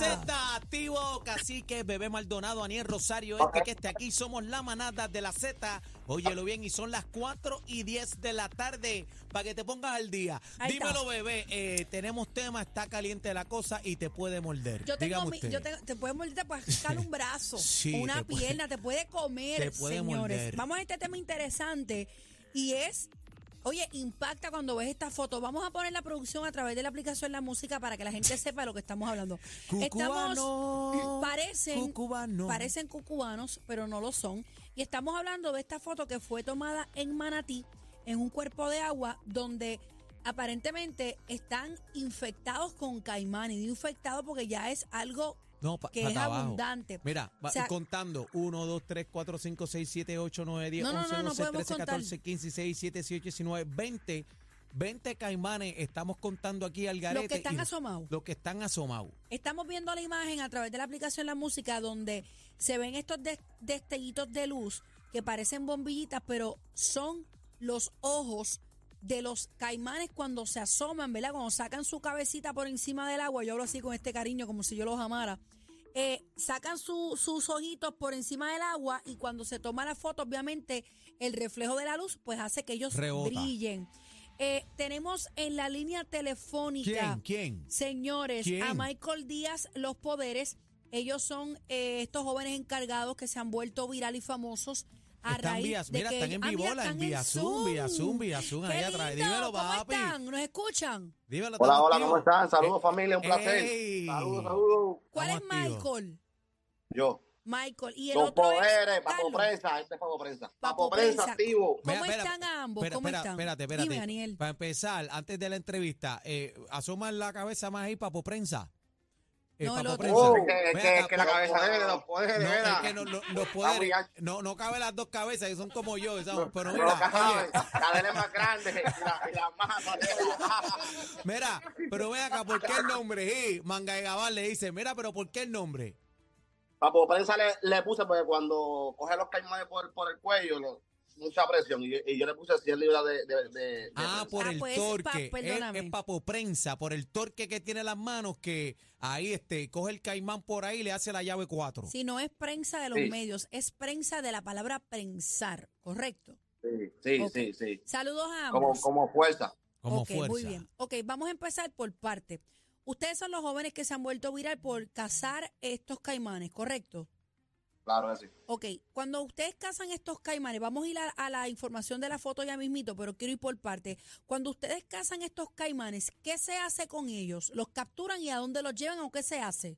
Z, activo, cacique, bebé Maldonado, Aniel Rosario, este que esté aquí, somos la manada de la Z. Óyelo bien, y son las 4 y 10 de la tarde, para que te pongas al día. Ahí está. Dímelo, bebé, eh, tenemos tema, está caliente la cosa y te puede morder. Yo tengo Dígame mi- usted. yo te, te puede morder, te puede sacar un brazo, Sí, una te puede- pierna, te puede comer, te puede señores. morder. Vamos a este tema interesante y es, oye, impacta cuando ves esta foto. Vamos a poner la producción a través de la aplicación La Música para que la gente sepa de lo que estamos hablando. Cucubano, parecen, cucubano. parecen cucubanos, pero no lo son. Y estamos hablando de esta foto que fue tomada en Manatí, en un cuerpo de agua donde aparentemente están infectados con caimán. Y digo infectados porque ya es algo No, pa- que pata es abajo. abundante. Mira, va- O sea, contando 1, 2, 3, 4, 5, 6, 7, 8, 9, 10, No, no, 11, no, no 12, podemos 13, contar. 14, 15, 16, 17, 18, 19, 20. 20 caimanes estamos contando aquí al garete. Los que están asomados. Los que están asomados. Estamos viendo la imagen a través de la aplicación La Música donde se ven estos des- destellitos de luz que parecen bombillitas, pero son los ojos de los caimanes cuando se asoman, ¿verdad? Cuando sacan su cabecita por encima del agua, yo hablo así con este cariño como si yo los amara. Eh, sacan su- sus ojitos por encima del agua y cuando se toma la foto, obviamente el reflejo de la luz pues hace que ellos Rebota. brillen. Eh, tenemos en la línea telefónica. ¿Quién? ¿Quién? Señores, ¿Quién? a Michael Díaz Los Poderes, ellos son eh, estos jóvenes encargados que se han vuelto viral y famosos a Están raíz vía- de mira, que están en ah, Vibola, están en vía Zoom, vía Zoom, vía Zoom, ahí atrás. Dímelo, ¿cómo papi. están? ¿Nos escuchan? Dímelo, Hola, hola. ¿cómo están? Saludos Eh, familia, un placer. ey. Saludos, saludos. ¿Cuál es. Michael? Yo. Michael. Y el Los otro poderes, es Papo. Prensa, este es Papo Prensa. Papo Prensa activo. ¿Cómo Mira, espera, están ambos? espera, ¿Cómo espera, están? Espérate, espérate. Dime, Daniel. Para empezar, antes de la entrevista, eh, asoma la cabeza más ahí, Papo Prensa. Eh, No, el otro. Prensa. Oh, que, que, acá, que la cabeza de los poderes, de No, es veras. que no, no- los poderes, no, no cabe las dos cabezas, que son como yo, ¿sabes? pero No, mira, la de él es más grande y la, y la más mira, pero ven acá, ¿por qué el nombre? Sí, Manga de Gabal le dice, mira, pero ¿por qué el nombre? Papo Prensa le, le puse porque cuando coge los caimanes por, por el cuello, le- mucha presión. Y, y yo le puse 100 libras de, de, de- de Ah, por Ah, el pues, torque. pa- es, perdóname. es papo prensa, por el torque que tiene las manos, que ahí este, coge el caimán por ahí y le hace la llave 4. Si no es prensa de los Sí. medios, es prensa de la palabra prensar, ¿correcto? Sí, sí, sí, sí. Saludos a Como, ambos. como fuerza. Como fuerza. muy bien. Ok, vamos a empezar por parte. Ustedes son los jóvenes que se han vuelto viral por cazar estos caimanes, ¿correcto? Claro que sí. Ok, cuando ustedes cazan estos caimanes, vamos a ir a, a la información de la foto ya mismito, pero quiero ir por parte. Cuando ustedes cazan estos caimanes, ¿qué se hace con ellos? ¿Los capturan y a dónde los llevan o qué se hace?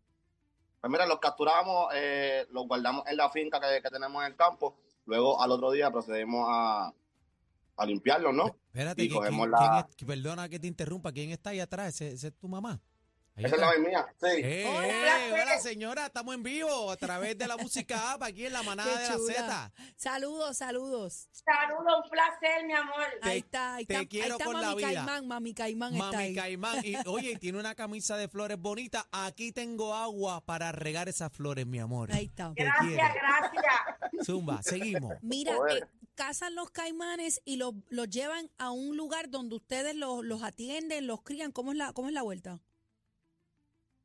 Pues mira, los capturamos, eh, los guardamos en la finca que, que tenemos en el campo. Luego al otro día procedemos a, a limpiarlos, ¿no? Espérate, Y ¿quién- la- quién es- perdona que te interrumpa, ¿quién está ahí atrás? ¿Ese, ese es tu mamá? Ahí Esa es está. la mía, sí. Eh, Hola. eh, hola señora, estamos en vivo a través de la música app aquí en la manada de la. Z. Saludos, saludos. Saludos, un placer, mi amor. Te- ahí está, ahí te está, quiero ahí está con la Mami vida. Caimán, Mami Caimán está Mami ahí. Caimán. Y, oye, tiene una camisa de flores bonita. Aquí tengo agua para regar esas flores, mi amor. Ahí está. Te Gracias, quiero. gracias. Zumba, seguimos. Mira, eh, cazan los caimanes y los, los llevan a un lugar donde ustedes los, los atienden, los crían. ¿Cómo es la, cómo es la vuelta?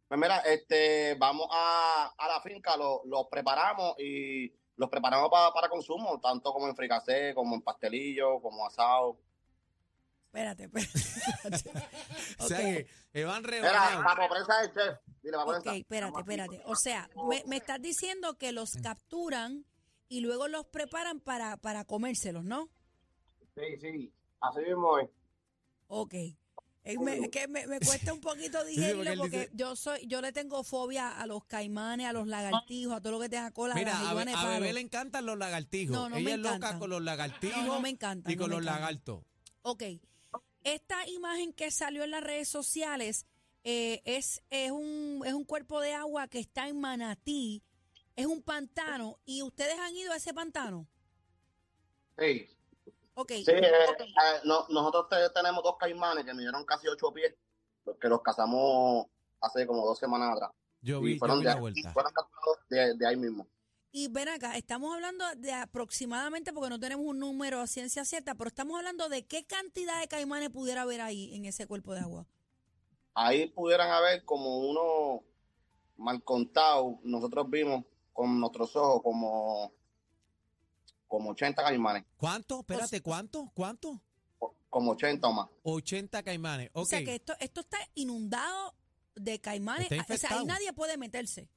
Pues mira, este, vamos a, a la finca, los los preparamos y los preparamos pa- para consumo, tanto como en fricasé, como en pastelillo, como asado. Espérate, espérate. O sea Ok. que eh, van Mira, rebanados. Papo Prensa es el chef. Dile, Ok, espérate, espérate. O sea, me, me estás diciendo que los capturan y luego los preparan para, para comérselos, ¿no? Sí, sí, así mismo es. Ok. Me- es que me, me cuesta un poquito digerirlo él porque dice- yo soy, yo le tengo fobia a los caimanes, a los lagartijos, a todo lo que tenga cola. a Mira, las a, de a. Bebé le encantan los lagartijos. No, no Ella me es loca con los lagartijos No, no me encantan, y con los lagartos. Ok. Esta imagen que salió en las redes sociales eh, es, es, un, es un cuerpo de agua que está en Manatí, es un pantano, y ustedes han ido a ese pantano. Sí, Sí eh, eh, no- nosotros te- tenemos dos caimanes que midieron casi ocho pies, que los cazamos hace como dos semanas atrás. Yo y vi, yo fueron, vi de, la vuelta. fueron capturados de, de ahí mismo. y ven acá, estamos hablando de aproximadamente, porque no tenemos un número a ciencia cierta, pero estamos hablando de qué cantidad de caimanes pudiera haber ahí en ese cuerpo de agua. Ahí pudieran haber como uno mal contado, nosotros vimos con nuestros ojos como, como 80 caimanes, ¿Cuánto? Espérate, ¿cuánto? ¿Cuánto? como 80 o más. 80 caimanes. Ok. O sea que esto, esto está inundado de caimanes, Está o sea, ahí nadie puede meterse.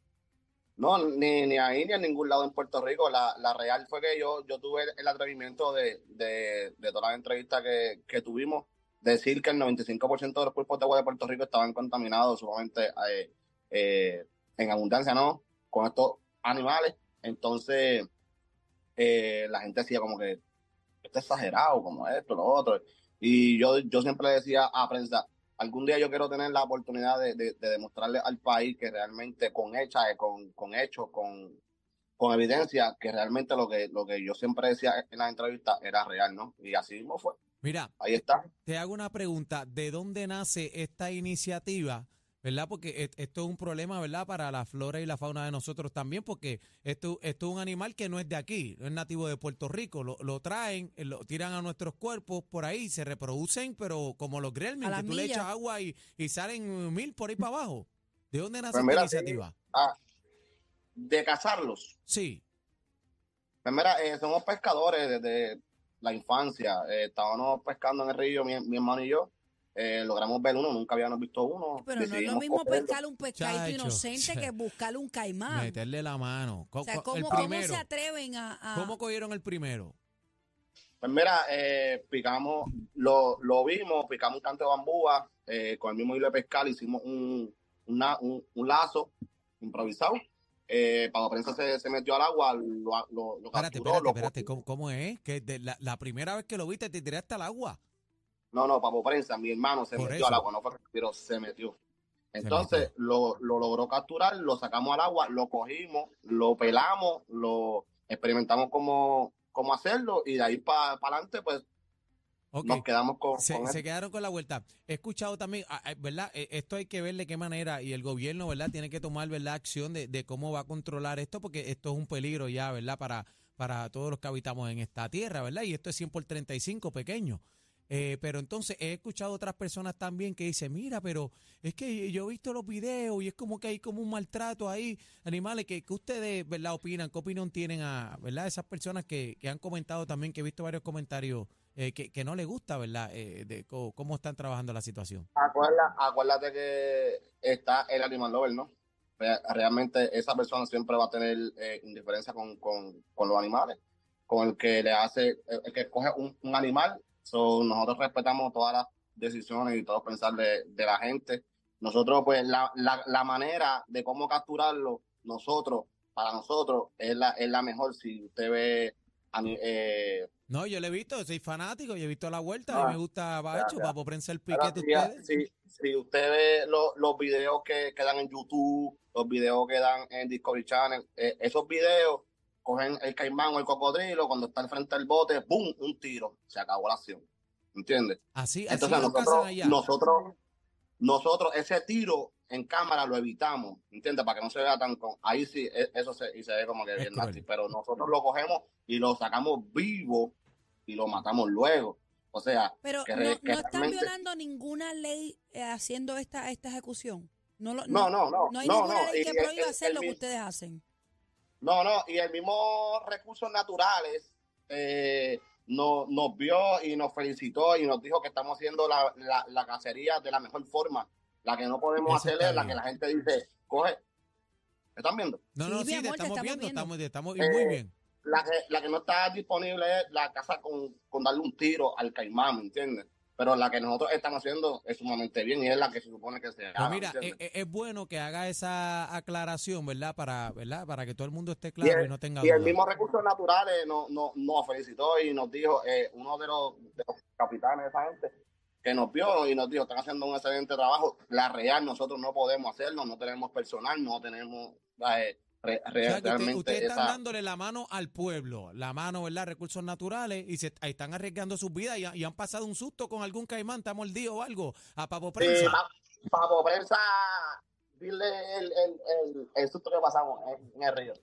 No, ni, ni ahí ni en ningún lado en Puerto Rico. La, la real fue que yo, yo tuve el atrevimiento de, de, de todas las entrevistas que, que tuvimos, decir que el 95% de los cuerpos de agua de Puerto Rico estaban contaminados sumamente eh, eh, en abundancia, ¿no? Con estos animales. Entonces, eh, la gente decía como que esto es exagerado, como esto, lo otro. Y yo, yo siempre le decía a prensa, algún día yo quiero tener la oportunidad de, de- de demostrarle al país que realmente con hechas, eh, con, con hechos, con, con evidencia, que realmente lo que, lo que yo siempre decía en las entrevistas era real, ¿no? Y así mismo fue. Mira, Ahí está. te hago una pregunta. ¿De dónde nace esta iniciativa? ¿Verdad? Porque et- esto es un problema, ¿verdad? Para la flora y la fauna de nosotros también, porque esto, esto es un animal que no es de aquí, no es nativo de Puerto Rico. Lo, lo traen, eh, lo tiran a nuestros cuerpos por ahí, se reproducen, pero como los gremlins, que tú le echas agua y, y salen mil por ahí para abajo. ¿De dónde nace Pues esta iniciativa? Ah, de cazarlos. Sí. Pues mira, eh, somos pescadores desde la infancia. Eh, estábamos pescando en el río, mi, mi hermano y yo. Eh, logramos ver uno, nunca habíamos visto uno. Pero no es lo mismo cogerlo. pescar un pescadito Chacho, inocente que buscarle un caimán. Meterle la mano. O sea, ¿cómo, el cómo primero. se atreven a...? a- ¿Cómo cogieron el primero? Pues mira, eh, picamos, lo, lo vimos, picamos un canto de bambúa, eh, con el mismo hilo de pescar, hicimos un, una- un, un lazo improvisado. Eh, Pago Prensa se, se metió al agua, lo, lo, lo Espérate, capturó, espérate, lo espérate. cogió. ¿Cómo, cómo es? Que de la, la primera vez que lo viste te tiraste al agua. No, no, Papo Prensa, mi hermano se Por metió eso. al agua, no fue pero se metió. Entonces lo, lo logró capturar, lo sacamos al agua, lo cogimos, lo pelamos, lo experimentamos cómo, cómo hacerlo y de ahí para adelante pues nos quedamos con, Se, con se quedaron con la vuelta. He escuchado también, ¿verdad? Eh, Esto hay que ver de qué manera y el gobierno, ¿verdad? Tiene que tomar, ¿verdad? Acción de, de cómo va a controlar esto, porque esto es un peligro ya, ¿verdad? Para, para todos los que habitamos en esta tierra, ¿verdad? Y esto es 100 por 35, pequeño. Eh, pero entonces he escuchado otras personas también que dicen, mira, pero es que yo he visto los videos y es como que hay como un maltrato ahí, animales, que, ustedes, ¿verdad? Opinan, ¿qué opinión tienen a, ¿verdad? Esas personas que, que han comentado también, que he visto varios comentarios eh, que, que no les gusta, ¿verdad? Eh, de co- cómo están trabajando la situación. Acuérdate, acuérdate que está el animal lover, ¿no? Re- Realmente esa persona siempre va a tener eh, indiferencia con, con, con los animales, con el que le hace, el, el que escoge un, un animal. So, nosotros respetamos todas las decisiones y todo pensar de, de la gente. Nosotros, pues, la, la, la manera de cómo capturarlo, nosotros, para nosotros, es la, es la mejor. Si usted ve ani- eh, No, yo le he visto, soy fanático, yo he visto la vuelta, Ah, y me gusta Bacho, para prensa el piquete si, ustedes. si, si usted ve lo- los videos que, que dan en YouTube, los videos que dan en Discovery Channel, eh, esos videos cogen el caimán o el cocodrilo, cuando está al frente del bote, ¡pum! Un tiro. Se acabó la acción. ¿Entiendes? Así, Entonces nosotros, allá. nosotros, nosotros, ese tiro en cámara lo evitamos, ¿entiendes? Para que no se vea tan con. Ahí sí, e- eso se, y se ve como que Es bien cruel. nasty, pero nosotros lo cogemos y lo sacamos vivo y lo matamos luego. O sea, Pero que no, re- que no están realmente- violando ninguna ley eh, haciendo esta, esta ejecución. No, lo- No, no, no, No hay no, ninguna no, ley que prohíba hacer el lo que ustedes hacen. No, no, y el mismo recursos naturales eh, no- nos vio y nos felicitó y nos dijo que estamos haciendo la, la, la cacería de la mejor forma. La que no podemos Eso hacer es la bien. que la gente dice, coge. ¿Me están viendo? No, Sí, no, sí, te amor, te estamos estamos viendo, viendo. estamos, estamos y Eh, muy bien. La que, la que no está disponible es la casa con, con darle un tiro al caimán, ¿me entiendes? Pero la que nosotros estamos haciendo es sumamente bien y es la que se supone que se haga. ¿me mira, entiendes? es, es bueno que haga esa aclaración, ¿verdad? Para, ¿verdad? Para que todo el mundo esté claro y, el, no tenga y el mismo Recursos Naturales nos, nos, nos felicitó y nos dijo, eh, uno de los, de los capitanes de esa gente, que nos vio y nos dijo, están haciendo un excelente trabajo. La real, nosotros no podemos hacerlo, no tenemos personal, no tenemos eh, re- O re- sea, que usted- realmente ustedes están dándole la mano al pueblo, la mano, ¿verdad? Recursos naturales y se ahí están arriesgando sus vidas y, ha- y han pasado un susto con algún caimán, está mordido o algo, a Papo Prensa. pa- Papo Prensa, dile el, el, el, el susto que pasamos en, en el río.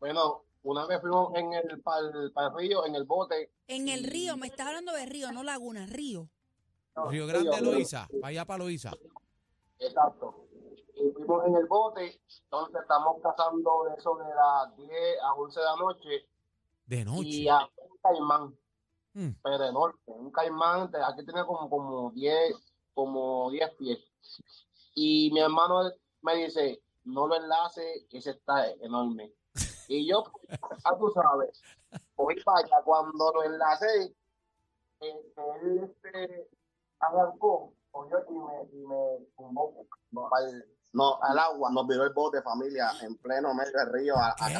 Bueno, una vez fuimos en el para el, río, en el bote. En el río, me estás hablando de río, no laguna, río. no, Río Grande, río, Loíza, para allá para Loíza. Exacto. Y fuimos en el bote, entonces estamos cazando de eso de las 10 a 11 de la noche De noche. y a un caimán, Mm. pero enorme, un caimán, aquí tiene como, como 10, como 10 pies. Y mi hermano me dice, no lo enlace, que ese está enorme. Y yo, ah, tú sabes, voy para allá, cuando lo enlacé, eh, él este, arrancó, cogió y me, y me tumbó no, al, No, al agua, nos viró el bote familia en pleno medio del río, a, a la-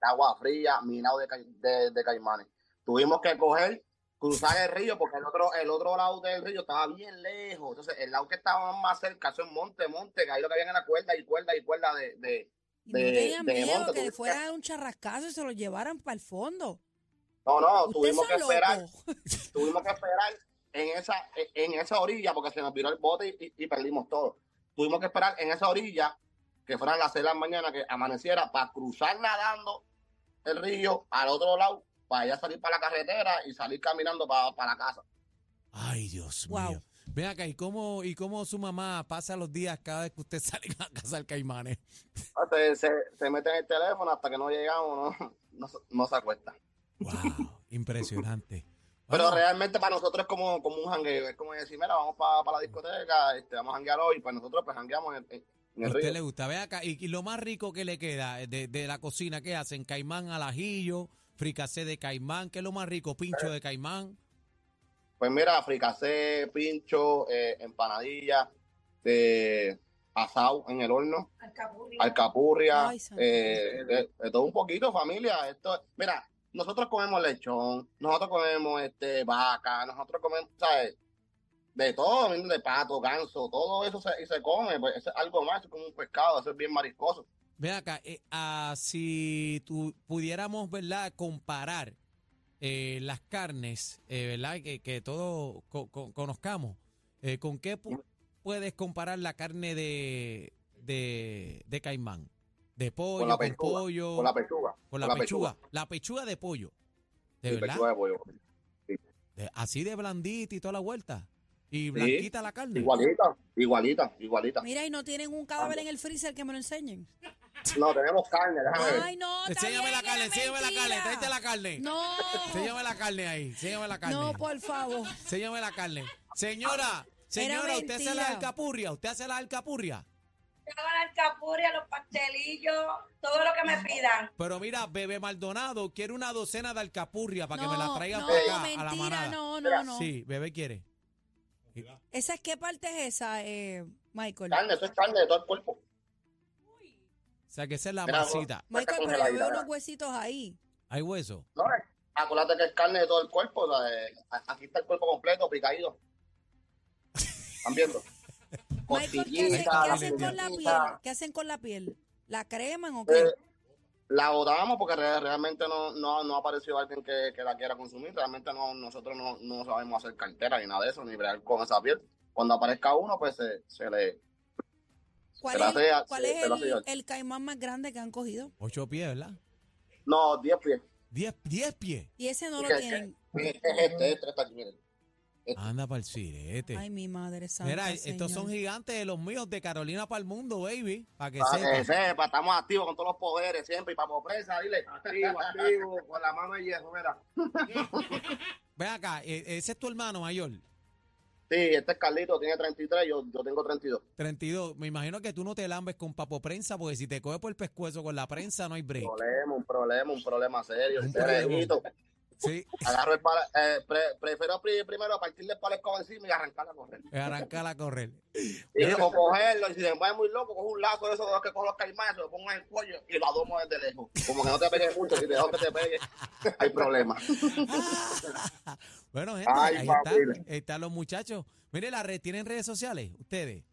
de agua fría, minado de, de, de caimanes. Tuvimos que coger, cruzar el río, porque el otro, el otro lado del río estaba bien lejos. Entonces, el lado que estaba más cerca, eso es monte, monte, que ahí lo que había en la cuerda y cuerda y cuerda de, de, Y no de- tenían miedo monte, que le fuera un charrascazo y se lo llevaran para el fondo. No, no, tuvimos que esperar, tuvimos que esperar en esa, en esa orilla, porque se nos viró el bote y, y perdimos todo. Tuvimos que esperar en esa orilla, que fueran las seis de la mañana, que amaneciera, para cruzar nadando el río al otro lado, para ya salir para la carretera y salir caminando para, para la casa. Ay, Dios Wow. mío. Ven acá, ¿y cómo, ¿y cómo su mamá pasa los días cada vez que usted sale a cazar caimanes? Se, se, se mete en el teléfono hasta que no llegamos, no, no, se- no se acuesta. Wow, impresionante. Pero Bueno, realmente para nosotros es como, como un jangueo, es como decir, mira, vamos para la discoteca, este, vamos a janguear hoy, pues nosotros pues jangueamos en, en- en a el usted río. le gusta. Ve acá, y, y lo más rico que le queda de, de la cocina, ¿qué hacen? Caimán al ajillo, fricacé de caimán, ¿qué es lo más rico? Pincho de caimán. Pues mira, fricacé, pincho, eh, empanadilla, de asado en el horno, Alcapurria. alcapurria, Ay, santo eh, de, de todo un poquito, familia. Esto, mira, nosotros comemos lechón, nosotros comemos este vaca, nosotros comemos, ¿sabes? De todo, de pato, ganso, todo eso se, y se come, pues es algo más, es como un pescado, eso es bien mariscoso. Ve acá, eh, ah, si tu, pudiéramos, ¿verdad?, comparar eh, las carnes, eh, ¿verdad?, que, que todos co- co- conozcamos, eh, ¿con qué pu- puedes comparar la carne de, de, de caimán? De pollo, con, la pechuga, pollo, Con la pechuga. Con la pechuga. La pechuga de pollo. ¿De Sí, verdad? pechuga de pollo. De- así de blandita y toda la vuelta. Y blanquita la carne. Igualita, igualita, igualita. Mira, y no tienen un cadáver en el freezer que me lo enseñen. No, tenemos carne, déjame ver. Ay, no, Enséñame la carne, enséñame la carne, tráete la carne. No, Enséñame la carne ahí, enséñame la carne. no, por favor. Enséñame la carne. Señora, señora, usted hace la alcapurria, usted hace la alcapurria. Yo hago la alcapurria, los pastelillos, todo lo que me pidan. Pero mira, bebé Maldonado quiere una docena de alcapurria para que me la traigan no, para acá, a la mentira, manada. no, no, no. Sí, bebé quiere. ¿Esa es qué parte es esa, eh, Michael? Carne, eso es carne de todo el cuerpo. O sea, que esa es la Mira, masita. Michael, pero yo veo ¿verdad? unos huesitos ahí. ¿Hay hueso? No, eh, acuérdate que es carne de todo el cuerpo. o sea, eh, a- aquí está el cuerpo completo, picadito. ¿Están viendo? Michael, ¿qué, hacen- Costillita, qué hacen con la piel? costillita. ¿Qué hacen con la piel? ¿La creman o qué? Eh, la botamos porque re- realmente no, no, no ha aparecido alguien que, que la quiera consumir. Realmente no, nosotros no, no sabemos hacer cartera ni nada de eso, ni bregar con esa piel. Cuando aparezca uno, pues se, se le... ¿Cuál se es, hace- cuál se- es se la hace el, el caimán más grande que han cogido? Ocho pies, ¿verdad? No, 10 pies. Diez, diez pies. Y ese no lo ¿Qué- tienen. qué- qué es este? Este aquí, miren. Anda para el sirete. Ay, mi madre santa, Mira, estos son gigantes de los míos de Carolina para el mundo, baby. Para que Para que sepa. estamos activos con todos los poderes siempre. Y para presa, dile, activo, activo, con la mano de hierro, mira. Ven acá, eh, ese es tu hermano mayor. Sí, este es Carlito, tiene 33, yo, yo tengo 32. 32. Me imagino que tú no te lambes con papo prensa, porque si te coge por el pescuezo con la prensa, no hay break. Un problema, un problema, un problema serio. Un Sí, Agarro el palo, eh, pre- prefiero pri- primero partirle el palo escoba encima y arrancarla a correr. arrancar a correr. Y o cogerlo, y si se me muy loco, cojo un lazo de esos de los que cojo los caimanes, se lo pongo en el cuello y lo adomo desde lejos. Como que no te pegue mucho, si te dejo que te pegue, hay problema. Bueno, gente, Ay, ahí están, están los muchachos. Mire, la red, ¿tienen redes sociales ustedes?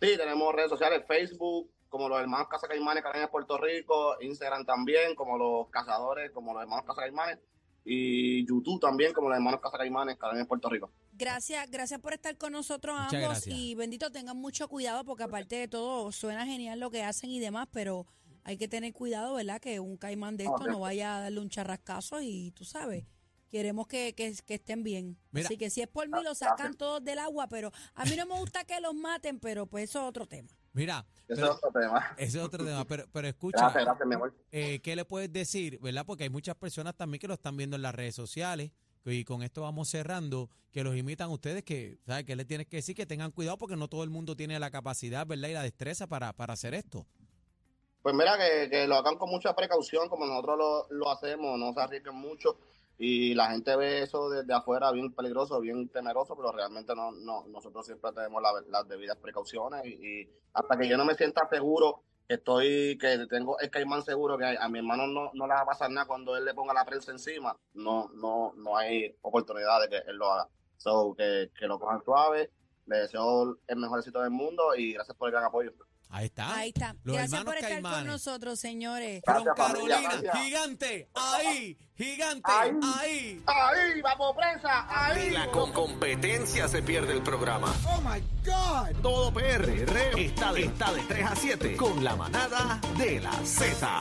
Sí, tenemos redes sociales, Facebook, como los hermanos Casa Caimanes que en Puerto Rico, Instagram también, como los cazadores, como los hermanos Casa Caimanes, y YouTube también, como los hermanos Casa Caimanes que están en Puerto Rico. Gracias, gracias por estar con nosotros Muchas ambos gracias. y bendito tengan mucho cuidado porque aparte de todo suena genial lo que hacen y demás, pero hay que tener cuidado, ¿verdad? Que un caimán de esto no vaya a darle un charrascazo y tú sabes, queremos que, que, que estén bien. Mira. Así que si es por mí lo sacan todos del agua, pero a mí no me gusta que los maten, pero pues eso es otro tema. Mira, Ese pero- es otro tema. ese es otro tema, pero, pero escucha, Gracias, gracias, mi amor. eh, ¿qué le puedes decir, verdad? Porque hay muchas personas también que lo están viendo en las redes sociales y con esto vamos cerrando, que los imitan ustedes, que, ¿sabes? Que les tienes que decir que tengan cuidado porque no todo el mundo tiene la capacidad, ¿verdad? Y la destreza para, para hacer esto. Pues mira, que, que lo hagan con mucha precaución, como nosotros lo, lo hacemos, no se arriesguen mucho. Y la gente ve eso desde afuera bien peligroso, bien temeroso, pero realmente no, no nosotros siempre tenemos la- las debidas precauciones. Y, hasta que yo no me sienta seguro que estoy, que tengo el caimán seguro, que a, a mi hermano no, no le va a pasar nada cuando él le ponga la prensa encima, no, no, no hay oportunidad de que él lo haga. So, que, que lo cojan suave. Le deseo el mejor éxito del mundo y gracias por el gran apoyo. Ahí está. Ahí está. Los Gracias por estar con Caimanes. nosotros, señores. Gracias, familia, Carolina, gracias. gigante, ahí, gigante, Ahí. ahí. ¡Ahí, vamos, prensa! ¡Ahí! La con competencia se pierde el programa. Oh my God. Todo PR está de, está de 3 a 7 con la manada de la Z.